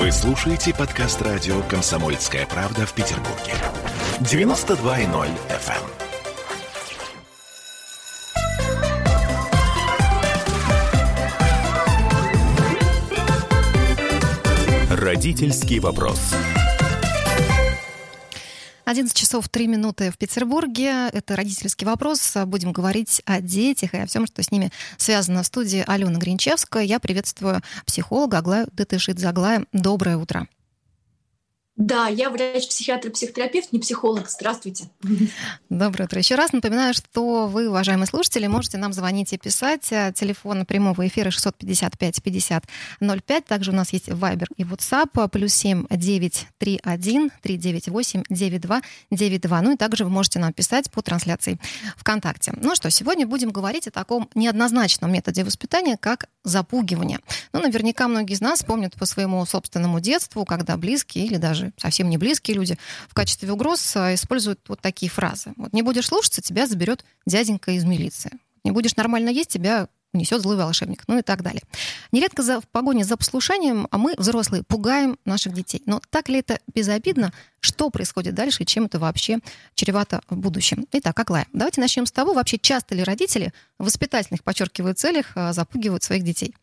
Вы слушаете подкаст радио «Комсомольская правда» в Петербурге. 92.0 FM. Родительский вопрос. 11 часов 3 минуты в Петербурге. Это родительский вопрос. Будем говорить о детях и о всем, что с ними связано. В студии Алена Гринчевская. Я приветствую психолога Аглаю Датышидзе. доброе утро. Да, я врач-психиатр, психотерапевт, не психолог. Здравствуйте. Доброе утро. Еще раз напоминаю, что вы, уважаемые слушатели, можете нам звонить и писать. Телефон прямого эфира 655 50 05. Также у нас есть Viber и WhatsApp. Плюс 7 931 398 92 92. Ну и также вы можете нам писать по трансляции ВКонтакте. Ну что, сегодня будем говорить о таком неоднозначном методе воспитания, как запугивание. Ну, наверняка многие из нас помнят по своему собственному детству, когда близкие или даже совсем не близкие люди, в качестве угроз а, используют вот такие фразы. Вот не будешь слушаться, тебя заберет дяденька из милиции. Не будешь нормально есть, тебя унесет злой волшебник, ну и так далее. Нередко за, в погоне за послушанием, а мы, взрослые, пугаем наших детей. Но так ли это безобидно? Что происходит дальше и чем это вообще чревато в будущем? Итак, Аглая, давайте начнем с того, вообще часто ли родители в воспитательных, подчеркиваю, целях а, запугивают своих детей?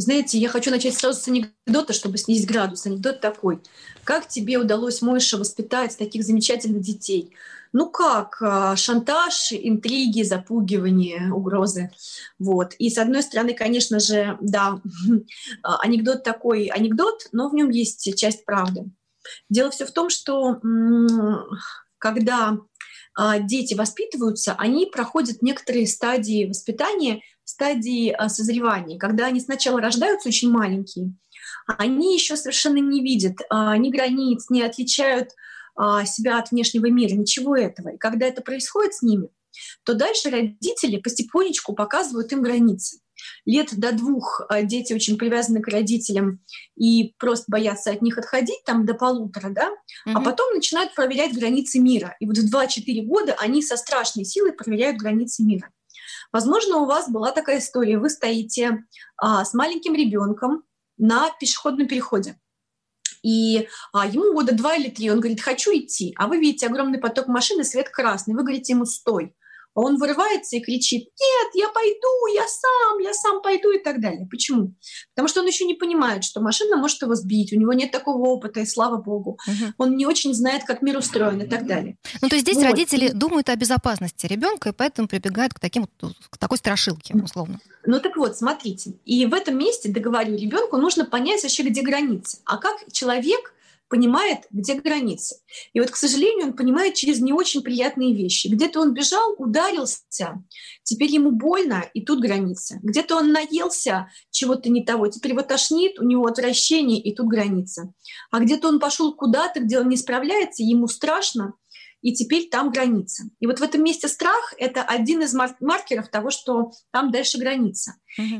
Знаете, я хочу начать сразу с анекдота, чтобы снизить градус. Анекдот такой. Как тебе удалось, Мойша, воспитать таких замечательных детей? Ну как? А, шантаж, интриги, запугивание, угрозы. Вот. И с одной стороны, конечно же, да, анекдот такой анекдот, но в нем есть часть правды. Дело все в том, что когда а, дети воспитываются, они проходят некоторые стадии воспитания, стадии а, созревания, когда они сначала рождаются очень маленькие, они еще совершенно не видят а, ни границ, не отличают себя от внешнего мира, ничего этого. И когда это происходит с ними, то дальше родители потихонечку показывают им границы. Лет до двух дети очень привязаны к родителям и просто боятся от них отходить, там до полутора, да, mm-hmm. а потом начинают проверять границы мира. И вот в 2-4 года они со страшной силой проверяют границы мира. Возможно, у вас была такая история. Вы стоите а, с маленьким ребенком на пешеходном переходе. И а, ему года два или три, он говорит, хочу идти, а вы видите огромный поток машины, свет красный, вы говорите ему, стой. А он вырывается и кричит, нет, я пойду, я сам, я сам пойду и так далее. Почему? Потому что он еще не понимает, что машина может его сбить, у него нет такого опыта, и слава богу. Угу. Он не очень знает, как мир устроен и так далее. Ну, то есть здесь вот. родители думают о безопасности ребенка, и поэтому прибегают к, таким, к такой страшилке, условно. Ну так вот, смотрите. И в этом месте, договорю, ребенку нужно понять вообще, где границы. А как человек понимает, где границы. И вот, к сожалению, он понимает через не очень приятные вещи. Где-то он бежал, ударился, теперь ему больно, и тут граница. Где-то он наелся чего-то не того, теперь его тошнит, у него отвращение, и тут граница. А где-то он пошел куда-то, где он не справляется, ему страшно, и теперь там граница. И вот в этом месте страх — это один из маркеров того, что там дальше граница.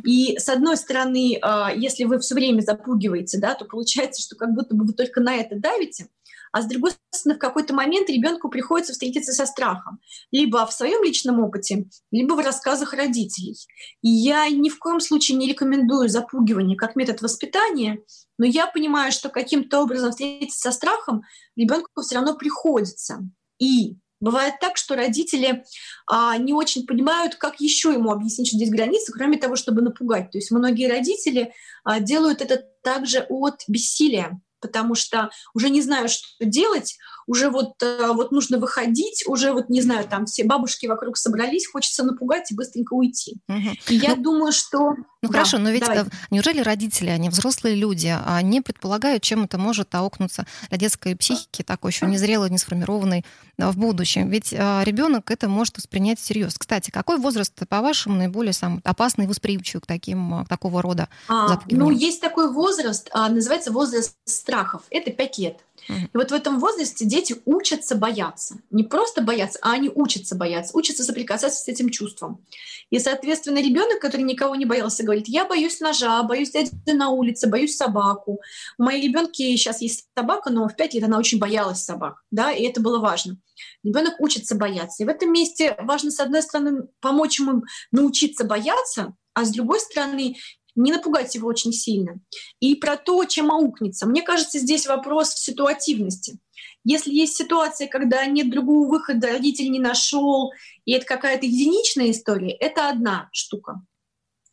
И с одной стороны, а, если вы все время запугиваете, да, то получается, что как будто бы вы только на это давите, а с другой стороны, в какой-то момент ребенку приходится встретиться со страхом. Либо в своем личном опыте, либо в рассказах родителей. И я ни в коем случае не рекомендую запугивание как метод воспитания, но я понимаю, что каким-то образом встретиться со страхом ребенку все равно приходится. И бывает так, что родители а, не очень понимают, как еще ему объяснить, что здесь границы, кроме того, чтобы напугать. То есть многие родители а, делают это также от бессилия, потому что уже не знаю, что делать, уже вот, э, вот нужно выходить, уже вот, не знаю, там все бабушки вокруг собрались, хочется напугать и быстренько уйти. Угу. И я ну, думаю, что... Ну да, хорошо, но ведь давай. Э, неужели родители, они взрослые люди, не предполагают, чем это может аукнуться для детской психики, такой еще незрелой, не сформированной в будущем? Ведь э, ребенок это может воспринять всерьез. Кстати, какой возраст, по-вашему, наиболее сам опасный и восприимчивый к таким, к такого рода а, Ну, есть такой возраст, а, называется возраст страхов. Это 5 лет. И вот в этом возрасте дети учатся бояться. Не просто бояться, а они учатся бояться, учатся соприкасаться с этим чувством. И, соответственно, ребенок, который никого не боялся, говорит, я боюсь ножа, боюсь дяди на улице, боюсь собаку. У моей ребенки сейчас есть собака, но в пять лет она очень боялась собак, да, и это было важно. Ребенок учится бояться. И в этом месте важно, с одной стороны, помочь ему научиться бояться, а с другой стороны, не напугать его очень сильно. И про то, чем аукнется. Мне кажется, здесь вопрос в ситуативности. Если есть ситуация, когда нет другого выхода, родитель не нашел, и это какая-то единичная история, это одна штука.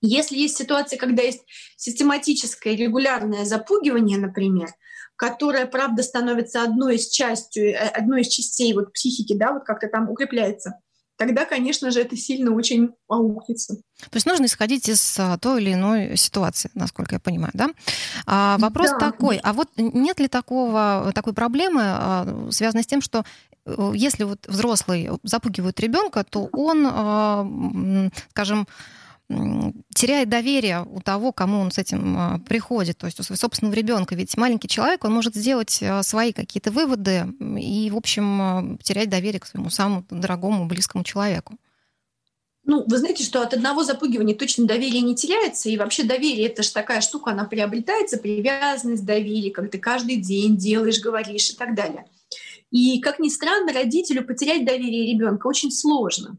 Если есть ситуация, когда есть систематическое регулярное запугивание, например, которое, правда, становится одной из частью, э, одной из частей вот психики, да, вот как-то там укрепляется, тогда, конечно же, это сильно очень аукнется. То есть нужно исходить из а, той или иной ситуации, насколько я понимаю, да? А, вопрос да. такой, а вот нет ли такого, такой проблемы, а, связанной с тем, что э, если вот взрослый запугивает ребенка, то он, а, скажем, теряет доверие у того, кому он с этим а, приходит, то есть у своего собственного ребенка. Ведь маленький человек, он может сделать а, свои какие-то выводы и, в общем, а, терять доверие к своему самому дорогому, близкому человеку. Ну, вы знаете, что от одного запугивания точно доверие не теряется, и вообще доверие — это же такая штука, она приобретается, привязанность, доверие, как ты каждый день делаешь, говоришь и так далее. И, как ни странно, родителю потерять доверие ребенка очень сложно.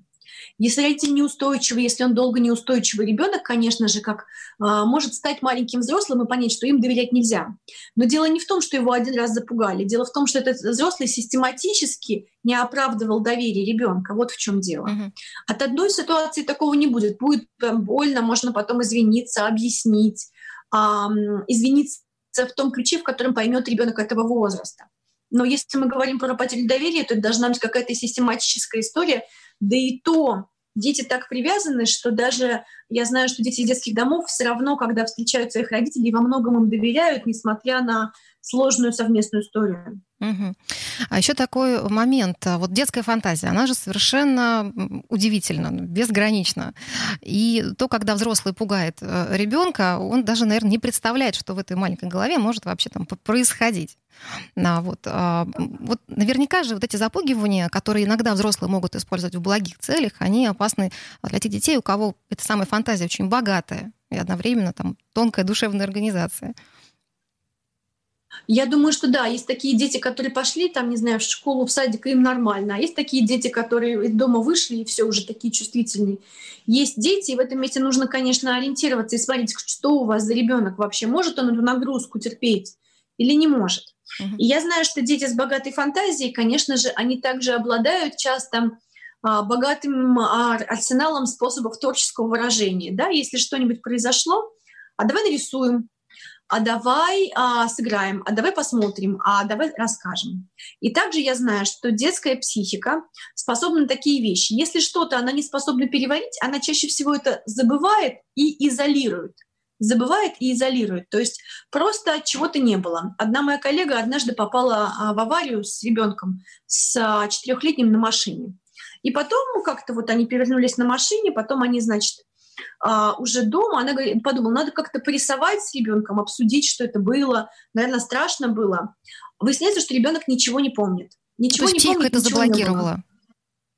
Если родитель неустойчивый, если он долго неустойчивый ребенок, конечно же, как а, может стать маленьким взрослым и понять, что им доверять нельзя. Но дело не в том, что его один раз запугали. Дело в том, что этот взрослый систематически не оправдывал доверие ребенка. Вот в чем дело. Угу. От одной ситуации такого не будет. Будет больно, можно потом извиниться, объяснить, извиниться в том ключе, в котором поймет ребенок этого возраста. Но если мы говорим про потерю доверия, то это должна быть какая-то систематическая история, да и то дети так привязаны, что даже я знаю, что дети из детских домов все равно, когда встречают своих родителей, во многом им доверяют, несмотря на сложную совместную историю. Угу. А еще такой момент. Вот детская фантазия, она же совершенно удивительна, безгранична. И то, когда взрослый пугает э, ребенка, он даже, наверное, не представляет, что в этой маленькой голове может вообще там происходить. А, вот, а, вот наверняка же вот эти запугивания, которые иногда взрослые могут использовать в благих целях, они опасны для тех детей, у кого эта самая фантазия очень богатая и одновременно там тонкая душевная организация. Я думаю, что да, есть такие дети, которые пошли, там, не знаю, в школу, в садик, им нормально. А есть такие дети, которые из дома вышли и все уже такие чувствительные. Есть дети, и в этом месте нужно, конечно, ориентироваться и смотреть, что у вас за ребенок вообще. Может он эту нагрузку терпеть или не может. И я знаю, что дети с богатой фантазией, конечно же, они также обладают часто а, богатым а, арсеналом способов творческого выражения. Да? Если что-нибудь произошло, а давай нарисуем, а давай а, сыграем, а давай посмотрим, а давай расскажем. И также я знаю, что детская психика способна на такие вещи. Если что-то она не способна переварить, она чаще всего это забывает и изолирует забывает и изолирует. То есть просто чего-то не было. Одна моя коллега однажды попала а, в аварию с ребенком с а, четырехлетним на машине. И потом как-то вот они перевернулись на машине, потом они, значит, а, уже дома, она говорит, подумала, надо как-то порисовать с ребенком, обсудить, что это было. Наверное, страшно было. Выясняется, что ребенок ничего не помнит. Ничего То есть не помнит, это заблокировала.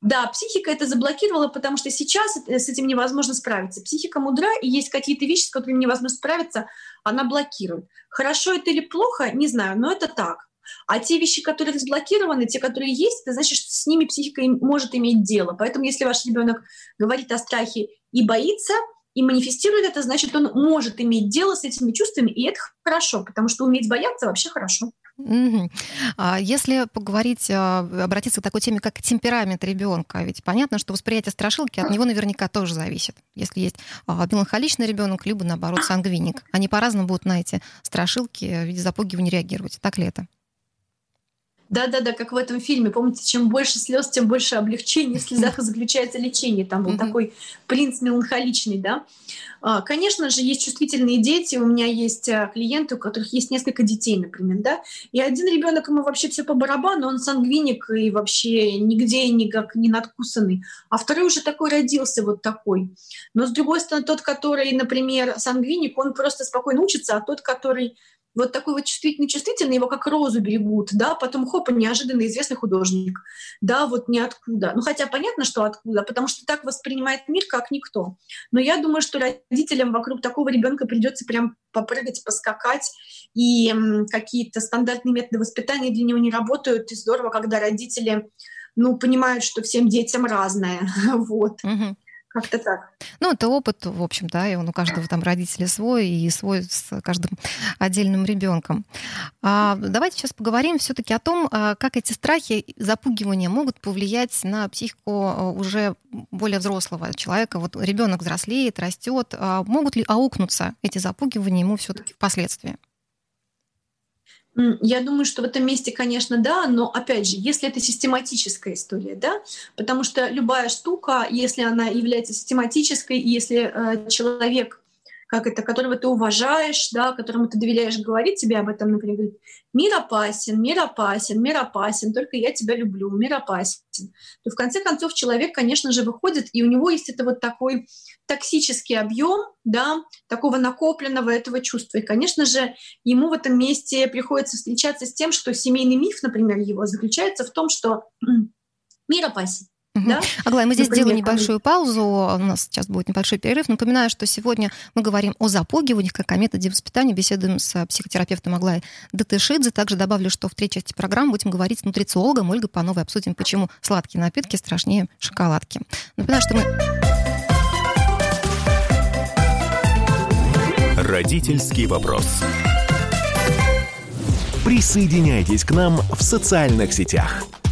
Да, психика это заблокировала, потому что сейчас с этим невозможно справиться. Психика мудра, и есть какие-то вещи, с которыми невозможно справиться, она блокирует. Хорошо это или плохо, не знаю, но это так. А те вещи, которые разблокированы, те, которые есть, это значит, что с ними психика может иметь дело. Поэтому если ваш ребенок говорит о страхе и боится, и манифестирует это, значит, он может иметь дело с этими чувствами, и это хорошо, потому что уметь бояться вообще хорошо. А если поговорить, а, обратиться к такой теме, как темперамент ребенка, ведь понятно, что восприятие страшилки от него наверняка тоже зависит. Если есть а, меланхоличный ребенок, либо наоборот сангвиник, они по-разному будут на эти страшилки в виде запугивания реагировать. Так ли это? Да-да-да, как в этом фильме. Помните, чем больше слез, тем больше облегчения. В слезах заключается лечение. Там был такой принц меланхоличный, да. А, конечно же, есть чувствительные дети. У меня есть а, клиенты, у которых есть несколько детей, например, да. И один ребенок ему вообще все по барабану, он сангвиник и вообще нигде никак не надкусанный. А второй уже такой родился вот такой. Но с другой стороны, тот, который, например, сангвиник, он просто спокойно учится, а тот, который вот такой вот чувствительный-чувствительный, его как розу берегут, да, потом хопа, неожиданно известный художник, да, вот ниоткуда. Ну, хотя понятно, что откуда, потому что так воспринимает мир, как никто. Но я думаю, что родителям вокруг такого ребенка придется прям попрыгать, поскакать, и какие-то стандартные методы воспитания для него не работают, и здорово, когда родители, ну, понимают, что всем детям разное, вот. Как-то так. Ну, это опыт, в общем, да, и он у каждого там родителя свой, и свой с каждым отдельным ребенком. А, давайте сейчас поговорим все-таки о том, а, как эти страхи, запугивания могут повлиять на психику а, уже более взрослого человека. Вот ребенок взрослеет, растет. А могут ли аукнуться эти запугивания ему все-таки впоследствии? Я думаю, что в этом месте, конечно, да, но опять же, если это систематическая история, да, потому что любая штука, если она является систематической, если э, человек как это, которого ты уважаешь, да, которому ты доверяешь, говорит тебе об этом, например, говорит, мир опасен, мир опасен, мир опасен, только я тебя люблю, мир опасен, то в конце концов человек, конечно же, выходит, и у него есть это вот такой токсический объем, да, такого накопленного этого чувства. И, конечно же, ему в этом месте приходится встречаться с тем, что семейный миф, например, его заключается в том, что мир опасен. Угу. Да? Аглая, мы здесь Например, сделаем небольшую паузу. У нас сейчас будет небольшой перерыв. Напоминаю, что сегодня мы говорим о запугиваниях как о методе воспитания. Беседуем с психотерапевтом Аглаей Датышидзе. Также добавлю, что в третьей части программы будем говорить с нутрициологом Ольгой Пановой. Обсудим, почему сладкие напитки страшнее шоколадки. Напоминаю, что мы... Родительский вопрос. Присоединяйтесь к нам в социальных сетях –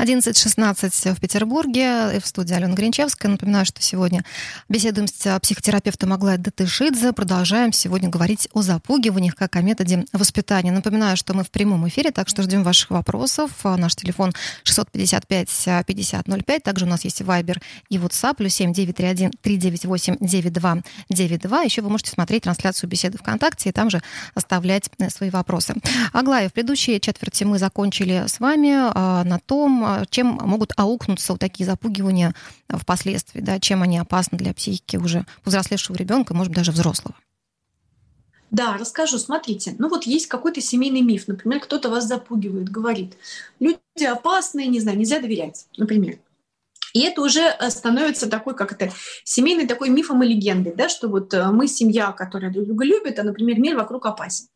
11.16 в Петербурге, в студии Алена Гринчевская. Напоминаю, что сегодня беседуем с психотерапевтом Аглая Датышидзе. Продолжаем сегодня говорить о запугиваниях как о методе воспитания. Напоминаю, что мы в прямом эфире, так что ждем ваших вопросов. Наш телефон 655-5005. Также у нас есть Viber и WhatsApp, плюс 7931 398 9292. Еще вы можете смотреть трансляцию беседы ВКонтакте и там же оставлять э, свои вопросы. Аглая, в предыдущей четверти мы закончили с вами а, на том, а, чем могут аукнуться вот такие запугивания впоследствии, да, чем они опасны для психики уже взрослевшего ребенка, может быть, даже взрослого. Да, расскажу. Смотрите, ну вот есть какой-то семейный миф. Например, кто-то вас запугивает, говорит, люди опасные, не знаю, нельзя доверять, например. И это уже э, становится такой, как это, семейный такой мифом и легендой, да, что вот э, мы семья, которая друг друга любит, а, например, мир вокруг опасен.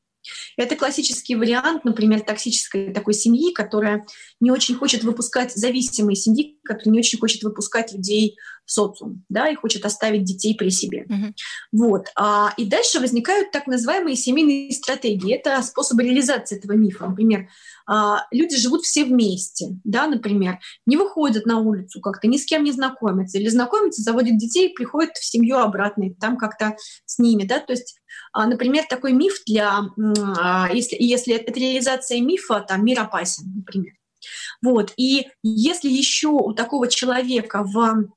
Это классический вариант, например, токсической такой семьи, которая не очень хочет выпускать зависимые семьи, которая не очень хочет выпускать людей в социум, да, и хочет оставить детей при себе. Uh-huh. Вот. А, и дальше возникают так называемые семейные стратегии. Это способы реализации этого мифа. Например, а, люди живут все вместе, да, например, не выходят на улицу как-то, ни с кем не знакомятся, или знакомятся, заводят детей, приходят в семью обратно, и там как-то с ними, да, то есть, например, такой миф для, а, если, если это реализация мифа, там, мир опасен, например. Вот, и если еще у такого человека в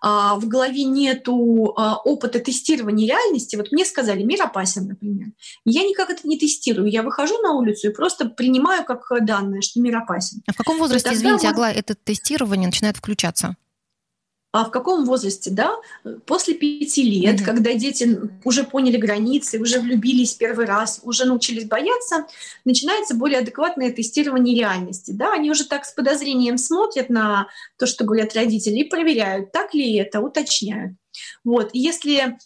а, в голове нету а, опыта тестирования реальности, вот мне сказали, мир опасен, например. Я никак это не тестирую. Я выхожу на улицу и просто принимаю как данное, что мир опасен. А в каком возрасте, извините, вот... Аглая, это тестирование начинает включаться? А в каком возрасте, да, после пяти лет, mm-hmm. когда дети уже поняли границы, уже влюбились первый раз, уже научились бояться, начинается более адекватное тестирование реальности, да, они уже так с подозрением смотрят на то, что говорят родители, и проверяют, так ли это, уточняют. Вот. И если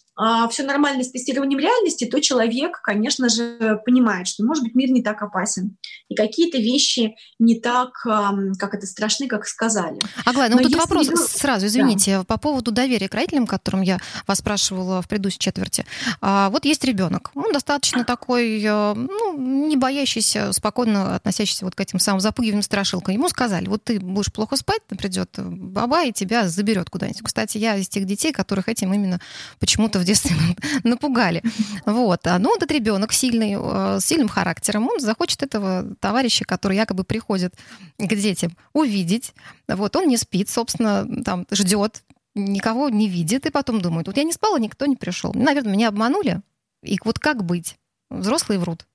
все нормально с тестированием реальности, то человек, конечно же, понимает, что, может быть, мир не так опасен. И какие-то вещи не так, а, как это, страшны, как сказали. Аглая, ну Но тут вопрос ребенок... сразу, извините, да. по поводу доверия к родителям, которым я вас спрашивала в предыдущей четверти. А, вот есть ребенок, он достаточно такой, э, ну, не боящийся, спокойно относящийся вот к этим самым запугиваниям страшилкам. Ему сказали, вот ты будешь плохо спать, придет баба и тебя заберет куда-нибудь. Кстати, я из тех детей, которых этим именно почему-то в детстве напугали. Вот. А, ну, этот ребенок сильный, э, с сильным характером, он захочет этого товарища, который якобы приходит к детям, увидеть. Вот. Он не спит, собственно, там ждет, никого не видит, и потом думает, вот я не спала, никто не пришел. Наверное, меня обманули. И вот как быть? Взрослые врут.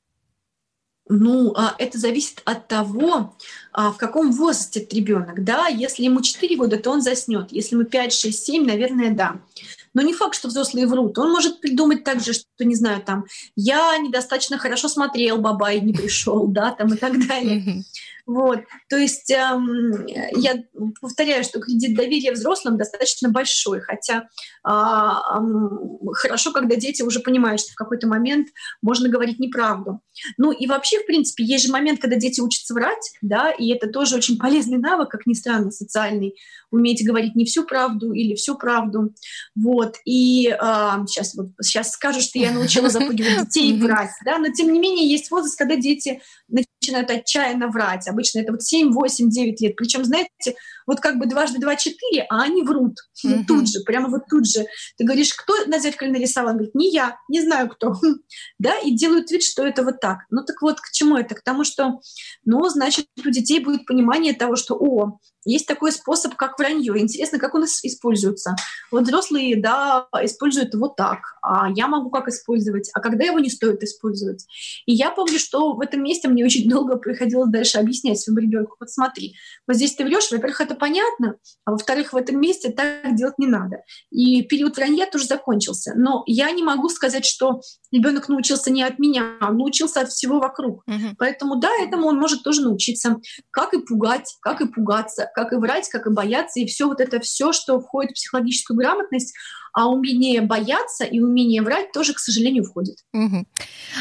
Ну, а это зависит от того, а, в каком возрасте ребенок. Да, если ему 4 года, то он заснет. Если ему 5, 6, 7, наверное, да. Но не факт, что взрослые врут. Он может придумать также, что, не знаю, там, я недостаточно хорошо смотрел, бабай не пришел, да, там и так далее. Вот. То есть эм, я повторяю, что кредит доверия взрослым достаточно большой, хотя э, э, хорошо, когда дети уже понимают, что в какой-то момент можно говорить неправду. Ну и вообще, в принципе, есть же момент, когда дети учатся врать, да, и это тоже очень полезный навык, как ни странно, социальный, уметь говорить не всю правду или всю правду. Вот. И э, сейчас, вот, сейчас скажу, что я научила запугивать детей врать, да, но тем не менее есть возраст, когда дети начинают отчаянно врать. Обычно это вот 7, 8, 9 лет. Причем, знаете, вот как бы дважды два четыре, а они врут. Mm-hmm. Тут же, прямо вот тут же. Ты говоришь, кто на зеркале нарисовал? Он говорит, не я, не знаю кто. да, и делают вид, что это вот так. Ну так вот, к чему это? К тому, что, ну, значит, у детей будет понимание того, что, о, есть такой способ, как вранье. Интересно, как он используется. Вот взрослые, да, используют вот так, а я могу как использовать, а когда его не стоит использовать. И я помню, что в этом месте мне очень долго приходилось дальше объяснять своему ребенку, вот смотри, вот здесь ты врешь, во-первых, это понятно, а во-вторых, в этом месте так делать не надо. И период вранья тоже закончился. Но я не могу сказать, что ребенок научился не от меня, а научился от всего вокруг. Угу. Поэтому да, этому он может тоже научиться. Как и пугать, как и пугаться, как и врать, как и бояться, и все вот это все, что входит в психологическую грамотность, а умение бояться и умение врать тоже, к сожалению, входит. Угу.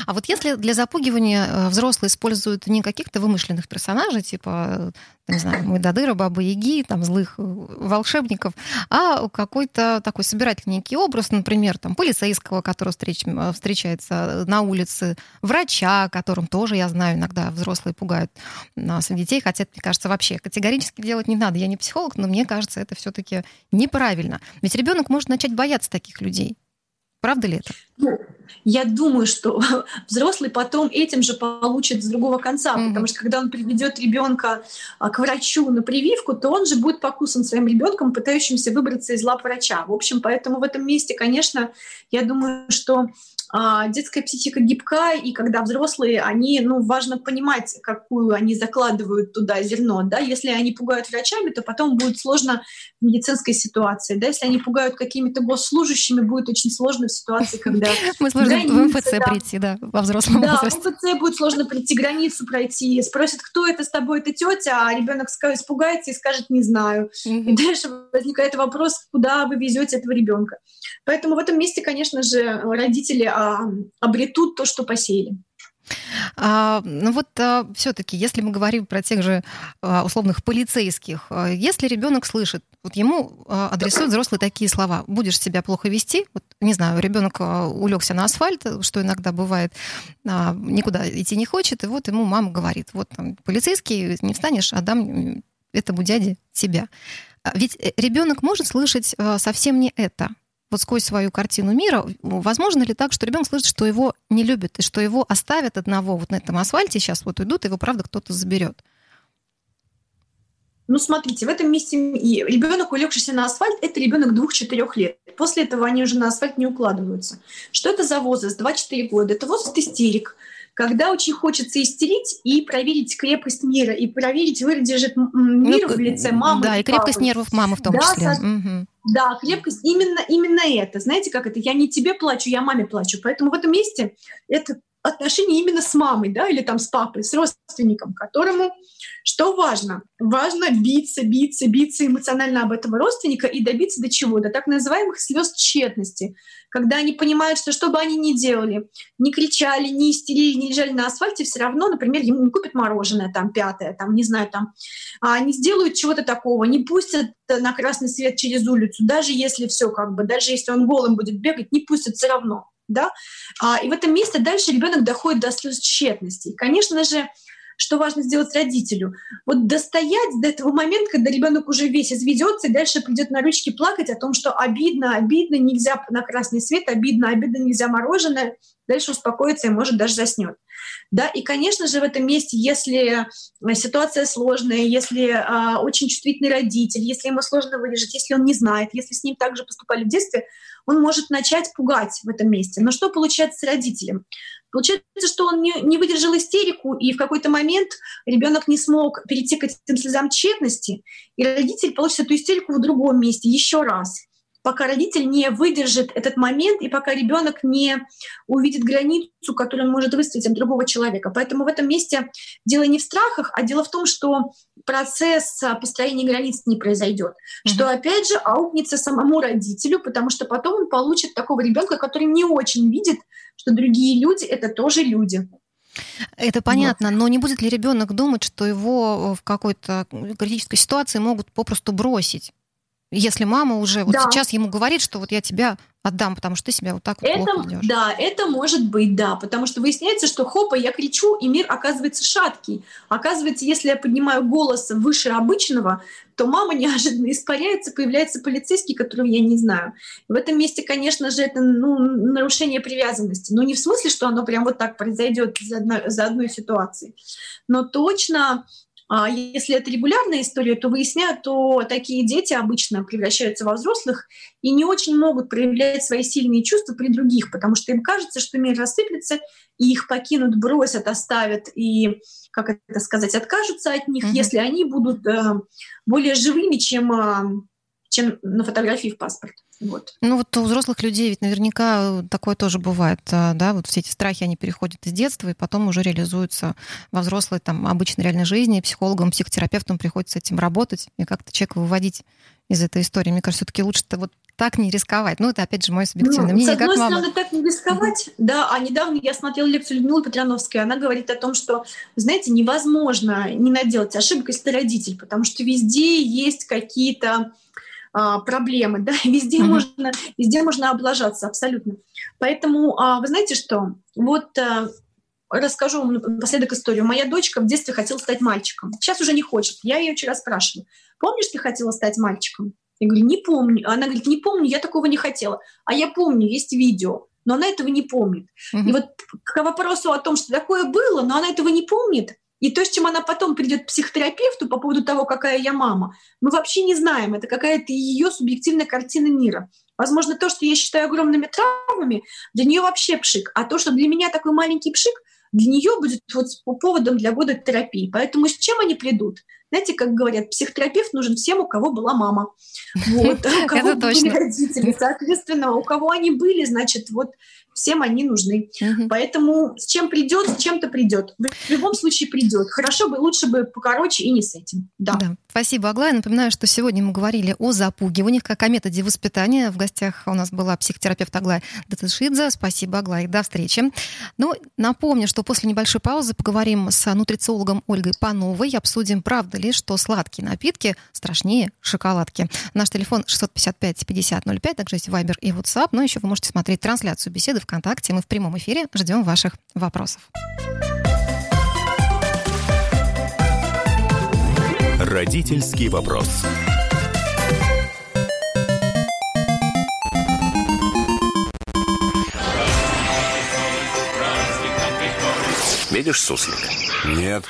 А вот если для запугивания э, взрослые используют не каких-то вымышленных персонажей, типа, не знаю, Мойдадыра, Бабы Яги, там, злых э, волшебников, а какой-то такой собирательненький образ, например, там, полицейского, который встреч, э, встречается на улице, врача, которым тоже, я знаю, иногда взрослые пугают своих детей, хотя, мне кажется, вообще категорически делать не надо. Я не психолог, но мне кажется, это все-таки неправильно. Ведь ребенок может начать бояться таких людей. Правда ли это? Ну, я думаю, что взрослый потом этим же получит с другого конца, mm-hmm. потому что когда он приведет ребенка а, к врачу на прививку, то он же будет покусан своим ребенком, пытающимся выбраться из лап врача. В общем, поэтому в этом месте, конечно, я думаю, что детская психика гибка, и когда взрослые, они, ну, важно понимать, какую они закладывают туда зерно, да, если они пугают врачами, то потом будет сложно в медицинской ситуации, да, если они пугают какими-то госслужащими, будет очень сложно в ситуации, когда... Мы сложно в МФЦ прийти, да, во взрослом. Да, в МФЦ будет сложно прийти, границу пройти, спросят, кто это с тобой, это тетя, а ребенок испугается и скажет, не знаю. И дальше возникает вопрос, куда вы везете этого ребенка. Поэтому в этом месте, конечно же, родители а, обретут то, что посеяли. А, ну вот а, все-таки, если мы говорим про тех же а, условных полицейских, а, если ребенок слышит, вот ему а, адресуют взрослые такие слова: будешь себя плохо вести, вот не знаю, ребенок а, улегся на асфальт, что иногда бывает, а, никуда идти не хочет, и вот ему мама говорит: вот там полицейский, не встанешь, отдам этому дяде тебя. Ведь э, ребенок может слышать совсем не это вот сквозь свою картину мира, возможно ли так, что ребенок слышит, что его не любят, и что его оставят одного вот на этом асфальте, сейчас вот уйдут, и его, правда, кто-то заберет? Ну, смотрите, в этом месте ребенок, улегшийся на асфальт, это ребенок двух-четырех лет. После этого они уже на асфальт не укладываются. Что это за возраст? 2-4 года. Это возраст истерик когда очень хочется истерить и проверить крепость мира, и проверить, выдержит мир ну, в лице мамы. Да, и, и крепость папы. нервов мамы в том да, числе. Со... Угу. Да, крепкость именно, именно это. Знаете, как это? Я не тебе плачу, я маме плачу. Поэтому в этом месте это отношения именно с мамой, да, или там с папой, с родственником, которому что важно? Важно биться, биться, биться эмоционально об этого родственника и добиться до чего? До так называемых слез тщетности, когда они понимают, что что бы они ни делали, не кричали, не истерили, не лежали на асфальте, все равно, например, ему не купят мороженое, там, пятое, там, не знаю, там, а не сделают чего-то такого, не пустят на красный свет через улицу, даже если все как бы, даже если он голым будет бегать, не пустят все равно да, а, и в этом месте дальше ребенок доходит до слез тщетности. И, конечно же, что важно сделать родителю? Вот достоять до этого момента, когда ребенок уже весь изведется и дальше придет на ручки плакать о том, что обидно, обидно, нельзя на красный свет, обидно, обидно, нельзя мороженое, дальше успокоится и может даже заснет. Да, и, конечно же, в этом месте, если э, ситуация сложная, если э, очень чувствительный родитель, если ему сложно выдержать, если он не знает, если с ним также поступали в детстве, он может начать пугать в этом месте. Но что получается с родителем? Получается, что он не, не выдержал истерику, и в какой-то момент ребенок не смог перейти к этим слезам тщетности, и родитель получит эту истерику в другом месте еще раз. пока родитель не выдержит этот момент и пока ребенок не увидит границу, которую он может выставить от другого человека. Поэтому в этом месте дело не в страхах, а дело в том, что процесс построения границ не произойдет, mm-hmm. что опять же аукнется самому родителю, потому что потом он получит такого ребенка, который не очень видит, что другие люди это тоже люди. Это понятно, вот. но не будет ли ребенок думать, что его в какой-то критической ситуации могут попросту бросить? Если мама уже вот да. сейчас ему говорит, что вот я тебя отдам, потому что ты себя вот так вот это, плохо ведешь. Да, это может быть, да, потому что выясняется, что хопа, я кричу, и мир оказывается шаткий. Оказывается, если я поднимаю голос выше обычного, то мама неожиданно испаряется, появляется полицейский, которого я не знаю. В этом месте, конечно же, это ну, нарушение привязанности. Но не в смысле, что оно прям вот так произойдет за одной, за одной ситуацией, но точно если это регулярная история, то выясняют, то такие дети обычно превращаются во взрослых и не очень могут проявлять свои сильные чувства при других, потому что им кажется, что мир рассыплется, и их покинут, бросят, оставят и, как это сказать, откажутся от них, mm-hmm. если они будут э, более живыми, чем, э, чем на фотографии в паспорт. Вот. Ну вот у взрослых людей ведь наверняка такое тоже бывает, а, да, вот все эти страхи, они переходят из детства и потом уже реализуются во взрослой, там, обычной реальной жизни, психологам, психотерапевтам приходится этим работать и как-то человека выводить из этой истории. Мне кажется, все-таки лучше-то вот так не рисковать. Ну, это, опять же, мое субъективное ну, мнение. С одной как стороны, так не рисковать, mm-hmm. да. А недавно я смотрела лекцию Людмилы Петрановской, она говорит о том, что, знаете, невозможно не наделать ошибок, если ты родитель, потому что везде есть какие-то а, проблемы, да, везде mm-hmm. можно, везде можно облажаться абсолютно. Поэтому, а, вы знаете что, вот а, расскажу вам напоследок историю. Моя дочка в детстве хотела стать мальчиком. Сейчас уже не хочет. Я ее вчера спрашиваю, помнишь, ты хотела стать мальчиком? Я говорю, не помню. Она говорит, не помню, я такого не хотела. А я помню, есть видео, но она этого не помнит. Mm-hmm. И вот к вопросу о том, что такое было, но она этого не помнит, и то, с чем она потом придет к психотерапевту по поводу того, какая я мама, мы вообще не знаем. Это какая-то ее субъективная картина мира. Возможно, то, что я считаю огромными травмами, для нее вообще пшик. А то, что для меня такой маленький пшик, для нее будет вот поводом для года терапии. Поэтому с чем они придут? Знаете, как говорят, психотерапевт нужен всем, у кого была мама. Вот, у кого были родители. Соответственно, у кого они были, значит, вот всем они нужны. Угу. Поэтому с чем придет, с чем-то придет. В любом случае придет. Хорошо бы, лучше бы покороче и не с этим. Да. да. Спасибо, Аглая. Напоминаю, что сегодня мы говорили о запугиваниях, как о методе воспитания. В гостях у нас была психотерапевт Аглая Датышидзе. Спасибо, Аглая. До встречи. Ну, напомню, что после небольшой паузы поговорим с нутрициологом Ольгой Пановой и обсудим, правда ли, что сладкие напитки страшнее шоколадки. Наш телефон 655 5005, также есть Viber и WhatsApp. Но еще вы можете смотреть трансляцию беседы ВКонтакте. Мы в прямом эфире ждем ваших вопросов. Родительский вопрос. Видишь суслика? Нет.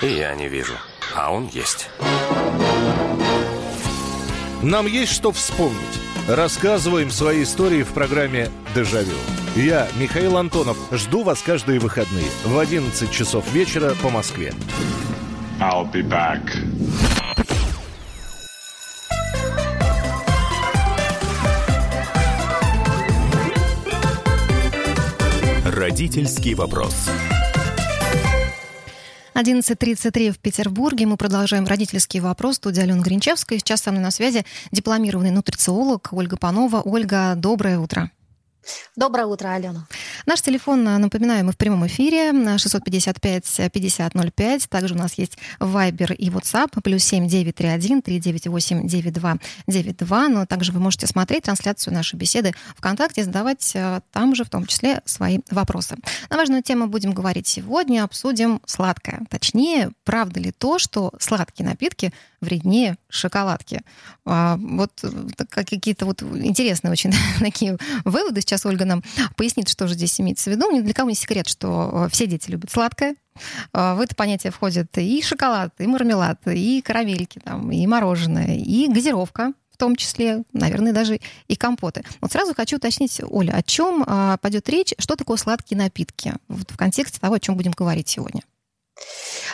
И я не вижу. А он есть. Нам есть что вспомнить. Рассказываем свои истории в программе «Дежавю». Я, Михаил Антонов, жду вас каждые выходные в 11 часов вечера по Москве. I'll be back. Родительский вопрос. 11.33 в Петербурге. Мы продолжаем родительский вопрос. Студия Алена Гринчевская. Сейчас со мной на связи дипломированный нутрициолог Ольга Панова. Ольга, доброе утро. Доброе утро, Алена. Наш телефон, а, напоминаю, мы в прямом эфире 655-5005. Также у нас есть Viber и WhatsApp, плюс 7931 398 9292. Но также вы можете смотреть трансляцию нашей беседы ВКонтакте, задавать а, там же в том числе свои вопросы. На важную тему будем говорить сегодня. Обсудим сладкое. Точнее, правда ли то, что сладкие напитки вреднее шоколадки. А, вот э, какие-то вот интересные очень такие выводы. Сейчас Ольга нам пояснит, что же здесь имеется в виду. Ни для кого не секрет, что э, все дети любят сладкое. А, в это понятие входят и шоколад, и мармелад, и карамельки, там, и мороженое, и газировка, в том числе, наверное, даже и компоты. Вот сразу хочу уточнить, Оля, о чем а, пойдет речь, что такое сладкие напитки вот в контексте того, о чем будем говорить сегодня?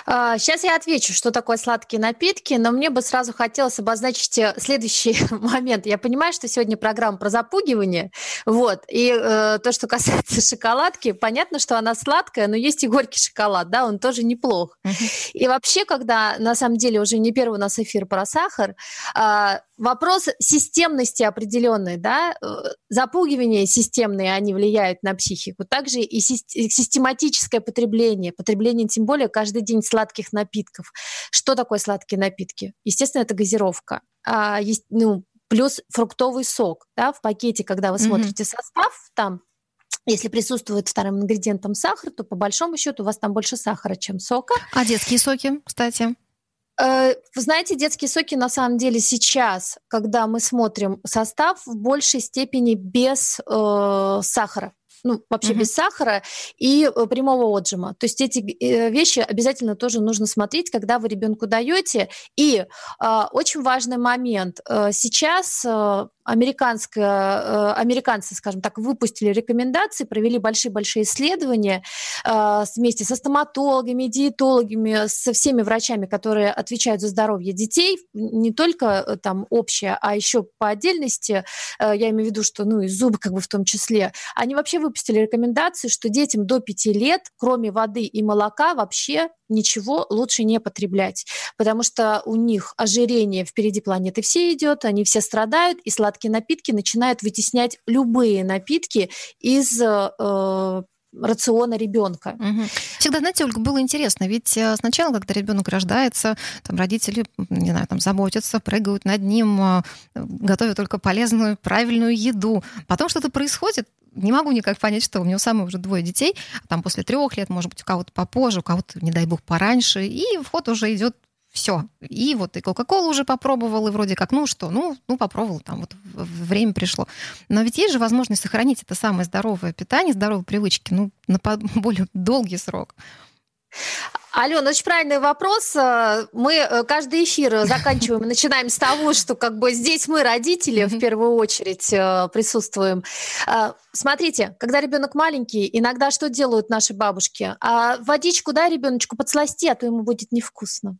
Сейчас а, я отвечу, что такое сладкие напитки, но мне бы сразу хотелось обозначить э, следующий момент. Я понимаю, что сегодня программа про запугивание, вот, и э, то, что касается шоколадки, понятно, что она сладкая, но есть и горький шоколад, да, он тоже неплох. Uh-huh. И вообще, когда на самом деле уже не первый у нас эфир про сахар, э, вопрос системности определенной, да, э, запугивания системные, они влияют на психику. Также и систематическое потребление, потребление тем более каждый день сладких напитков. Что такое сладкие напитки? Естественно, это газировка. А, есть, ну, плюс фруктовый сок, да, в пакете, когда вы mm-hmm. смотрите состав, там если присутствует вторым ингредиентом сахар, то по большому счету у вас там больше сахара, чем сока. А детские соки, кстати? Э, вы знаете, детские соки на самом деле сейчас, когда мы смотрим состав, в большей степени без э, сахара ну, вообще угу. без сахара и э, прямого отжима. То есть эти э, вещи обязательно тоже нужно смотреть, когда вы ребенку даете. И э, очень важный момент. Э, сейчас э, американская, э, американцы, скажем так, выпустили рекомендации, провели большие-большие исследования э, вместе со стоматологами, диетологами, со всеми врачами, которые отвечают за здоровье детей, не только э, там общее, а еще по отдельности, я имею в виду, что ну и зубы как бы в том числе, они вообще выпустили рекомендации, что детям до 5 лет, кроме воды и молока, вообще ничего лучше не потреблять, потому что у них ожирение впереди планеты все идет, они все страдают, и сладкие напитки начинают вытеснять любые напитки из э, рациона ребенка. Угу. Всегда, знаете, Ольга, было интересно, ведь э, сначала, когда ребенок рождается, там родители, не знаю, там заботятся, прыгают над ним, э, готовят только полезную, правильную еду. Потом что-то происходит, не могу никак понять, что у него самое уже двое детей, там после трех лет, может быть, у кого-то попозже, у кого-то, не дай бог, пораньше, и вход уже идет все. И вот и Кока-Колу уже попробовал, и вроде как, ну что, ну, ну попробовал, там вот время пришло. Но ведь есть же возможность сохранить это самое здоровое питание, здоровые привычки, ну, на более долгий срок. Алена, очень правильный вопрос. Мы э, каждый эфир заканчиваем и начинаем с того, что как бы здесь мы, родители, в первую очередь э, присутствуем. Э, смотрите, когда ребенок маленький, иногда что делают наши бабушки? А водичку, да, ребеночку подсласти, а то ему будет невкусно.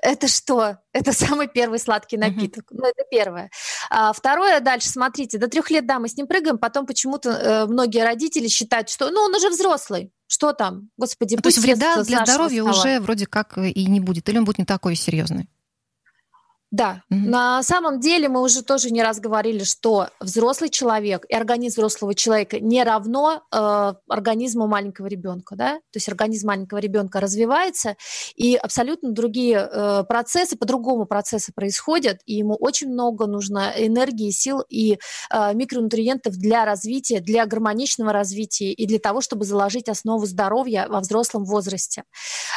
Это что? Это самый первый сладкий напиток. Mm-hmm. Ну, это первое. А, второе, дальше, смотрите, до трех лет, да, мы с ним прыгаем, потом почему-то э, многие родители считают, что, ну, он уже взрослый, что там, господи, То есть вреда для здоровья стола. уже вроде как и не будет, или он будет не такой серьезный? Да, mm-hmm. на самом деле мы уже тоже не раз говорили, что взрослый человек и организм взрослого человека не равно э, организму маленького ребенка, да, то есть организм маленького ребенка развивается, и абсолютно другие э, процессы, по-другому процессы происходят, и ему очень много нужно энергии, сил и э, микронутриентов для развития, для гармоничного развития и для того, чтобы заложить основу здоровья во взрослом возрасте.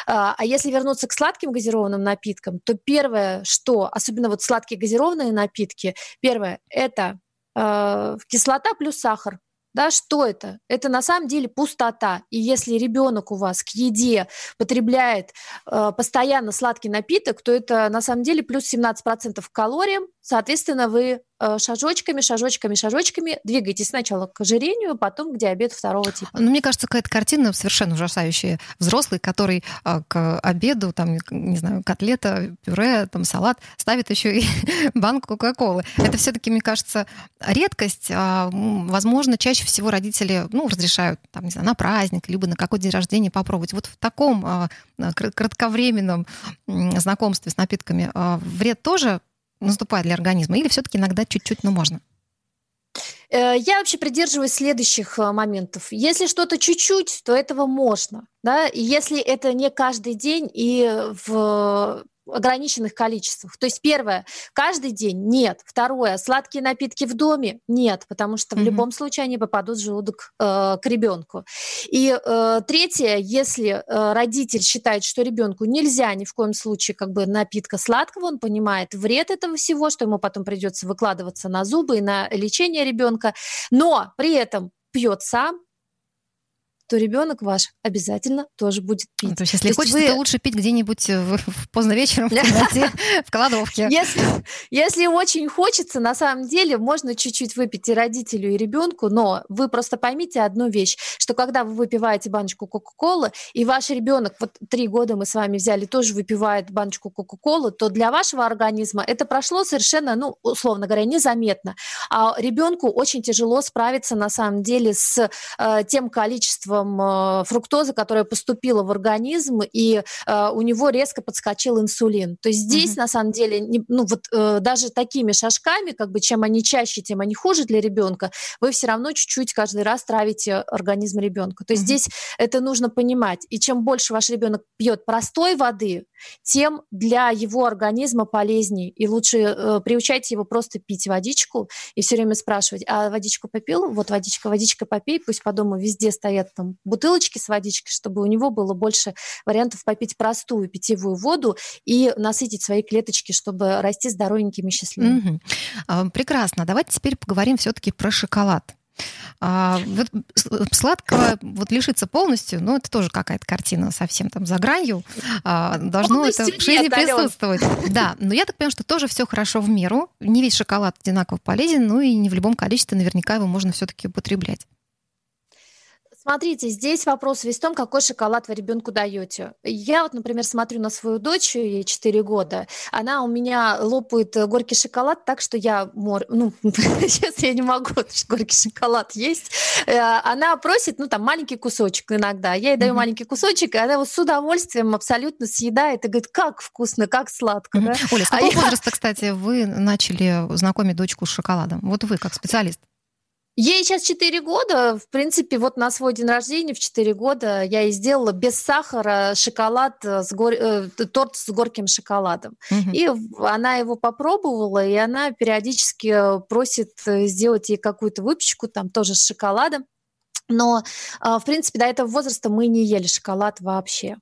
Э, а если вернуться к сладким газированным напиткам, то первое, что особенно вот сладкие газированные напитки, первое – это э, кислота плюс сахар. Да, что это? Это на самом деле пустота. И если ребенок у вас к еде потребляет э, постоянно сладкий напиток, то это на самом деле плюс 17% к калориям. Соответственно, вы шажочками, шажочками, шажочками двигайтесь сначала к ожирению, потом к диабету второго типа. Ну, мне кажется, какая-то картина совершенно ужасающая. Взрослый, который э, к обеду, там, не знаю, котлета, пюре, там, салат, ставит еще и банку Кока-Колы. Это все-таки, мне кажется, редкость. А, возможно, чаще всего родители, ну, разрешают, там, не знаю, на праздник, либо на какой день рождения попробовать. Вот в таком а, кратковременном знакомстве с напитками а, вред тоже наступает для организма? Или все-таки иногда чуть-чуть, но можно? Э, я вообще придерживаюсь следующих э, моментов. Если что-то чуть-чуть, то этого можно. Да? И если это не каждый день и в ограниченных количествах. То есть первое, каждый день нет. Второе, сладкие напитки в доме нет, потому что mm-hmm. в любом случае они попадут в желудок э, к ребенку. И э, третье, если э, родитель считает, что ребенку нельзя ни в коем случае как бы напитка сладкого, он понимает вред этого всего, что ему потом придется выкладываться на зубы и на лечение ребенка, но при этом пьет сам, то ребенок ваш обязательно тоже будет пить. Ну, то есть, если то хочется, вы... то лучше пить где-нибудь в, в поздно вечером в темноте, в кладовке. Если, если очень хочется, на самом деле, можно чуть-чуть выпить и родителю, и ребенку, но вы просто поймите одну вещь, что когда вы выпиваете баночку Кока-Колы, и ваш ребенок, вот три года мы с вами взяли, тоже выпивает баночку Кока-Колы, то для вашего организма это прошло совершенно, ну, условно говоря, незаметно. А ребенку очень тяжело справиться, на самом деле, с э, тем количеством количеством э, фруктозы, которая поступила в организм, и э, у него резко подскочил инсулин. То есть здесь, mm-hmm. на самом деле, не, ну вот э, даже такими шажками, как бы чем они чаще, тем они хуже для ребенка, вы все равно чуть-чуть каждый раз травите организм ребенка. То есть mm-hmm. здесь это нужно понимать. И чем больше ваш ребенок пьет простой воды, тем для его организма полезнее. И лучше э, приучайте его просто пить водичку и все время спрашивать, а водичку попил? Вот водичка, водичка попей, пусть по дому везде стоят там бутылочки с водичкой, чтобы у него было больше вариантов попить простую питьевую воду и насытить свои клеточки, чтобы расти здоровенькими и счастливыми. Угу. Прекрасно. Давайте теперь поговорим все-таки про шоколад. А, вот сладкого вот лишиться полностью, ну, это тоже какая-то картина совсем там за гранью. А, должно Полностью это в жизни нет, присутствовать. Да, но я так понимаю, что тоже все хорошо в меру. Не весь шоколад одинаково полезен, ну и не в любом количестве наверняка его можно все-таки употреблять. Смотрите, здесь вопрос весь в том, какой шоколад вы ребенку даете. Я вот, например, смотрю на свою дочь, ей 4 года, она у меня лопает горький шоколад так, что я, мор... ну, сейчас я не могу горький шоколад есть. Э, она просит, ну, там, маленький кусочек иногда. Я ей даю mm-hmm. маленький кусочек, и она его с удовольствием абсолютно съедает и говорит, как вкусно, как сладко. Mm-hmm. Да? Оля, с а какого а возраста, я... кстати, вы начали знакомить дочку с шоколадом? Вот вы, как специалист. Ей сейчас 4 года. В принципе, вот на свой день рождения в 4 года я ей сделала без сахара шоколад, с гор... э, торт с горьким шоколадом. Угу. И она его попробовала, и она периодически просит э, сделать ей какую-то выпечку, там тоже с шоколадом. Но, а, в принципе, до этого возраста мы не ели шоколад вообще.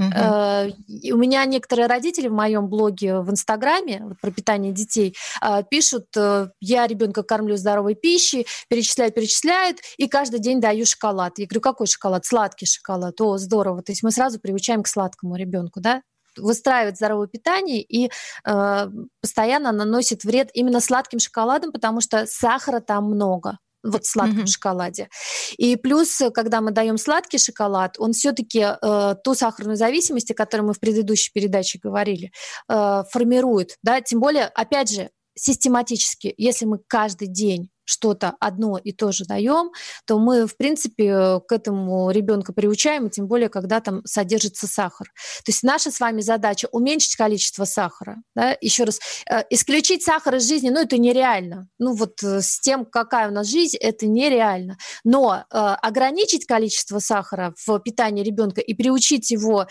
Uh-huh. У меня некоторые родители в моем блоге в Инстаграме про питание детей э, пишут, э, я ребенка кормлю здоровой пищей, перечисляют, перечисляют, и каждый день даю шоколад. Я говорю, какой шоколад? Сладкий шоколад. О, здорово. То есть мы сразу приучаем к сладкому ребенку, да? выстраивает здоровое питание и э, постоянно наносит вред именно сладким шоколадом, потому что сахара там много вот в сладком mm-hmm. шоколаде. И плюс, когда мы даем сладкий шоколад, он все-таки э, ту сахарную зависимость, о которой мы в предыдущей передаче говорили, э, формирует. Да? Тем более, опять же, систематически, если мы каждый день что-то одно и то же даем, то мы, в принципе, к этому ребенка приучаем, и тем более, когда там содержится сахар. То есть наша с вами задача уменьшить количество сахара. Да? Еще раз, э, исключить сахар из жизни, ну, это нереально. Ну, вот э, с тем, какая у нас жизнь, это нереально. Но э, ограничить количество сахара в питании ребенка и приучить его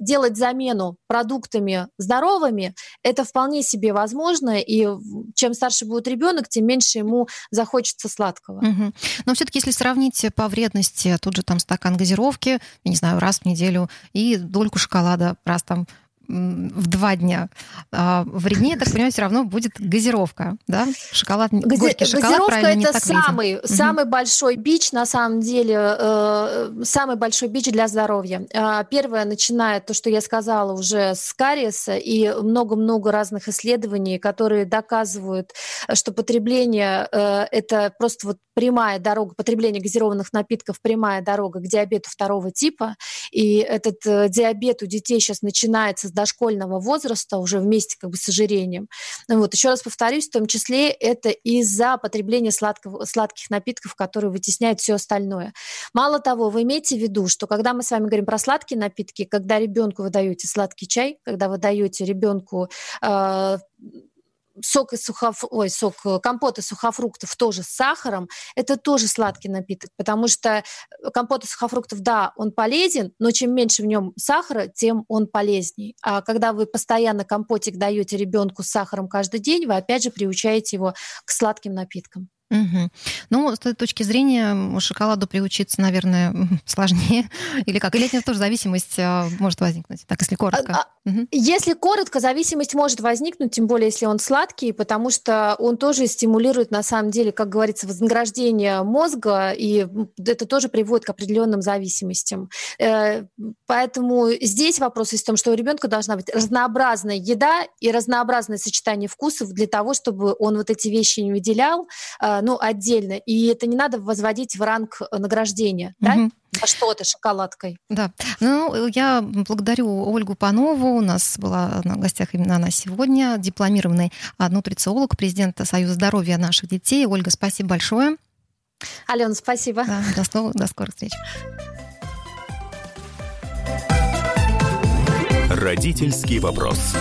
делать замену продуктами здоровыми, это вполне себе возможно. И чем старше будет ребенок, тем меньше ему захочется сладкого. Угу. Но все-таки, если сравнить по вредности, тут же там стакан газировки, я не знаю, раз в неделю, и дольку шоколада раз там в два дня. А, вреднее, так понимаю, все равно будет газировка, да? Шоколад, Гази... горький шоколад, Газировка это не так самый, вреден. самый угу. большой бич, на самом деле, э, самый большой бич для здоровья. Э, первое начинает то, что я сказала уже с кариеса, и много-много разных исследований, которые доказывают, что потребление э, это просто вот прямая дорога, потребление газированных напитков прямая дорога к диабету второго типа, и этот э, диабет у детей сейчас начинается с дошкольного возраста, уже вместе как бы с ожирением. Вот, еще раз повторюсь, в том числе это из-за потребления сладкого, сладких напитков, которые вытесняют все остальное. Мало того, вы имеете в виду, что когда мы с вами говорим про сладкие напитки, когда ребенку вы даете сладкий чай, когда вы даете ребенку э, сок из сухоф... Ой, сок, э, компот из сухофруктов тоже с сахаром, это тоже сладкий напиток, потому что э, компот из сухофруктов, да, он полезен, но чем меньше в нем сахара, тем он полезней. А когда вы постоянно компотик даете ребенку с сахаром каждый день, вы опять же приучаете его к сладким напиткам. Угу. Ну, с этой точки зрения, шоколаду приучиться, наверное, сложнее. Или как? Или это тоже зависимость а, может возникнуть, так, если коротко? Угу. Если коротко, зависимость может возникнуть, тем более, если он сладкий, потому что он тоже стимулирует, на самом деле, как говорится, вознаграждение мозга, и это тоже приводит к определенным зависимостям. Э, поэтому здесь вопрос в том, что у ребенка должна быть разнообразная еда и разнообразное сочетание вкусов для того, чтобы он вот эти вещи не выделял, э, ну, отдельно. И это не надо возводить в ранг награждения, угу. да? А что ты шоколадкой? Да. Ну, я благодарю Ольгу Панову. У нас была на гостях именно она сегодня, дипломированный нутрициолог, президент Союза здоровья наших детей. Ольга, спасибо большое. Алена, спасибо. Да, до, до скорых встреч. Родительский вопрос.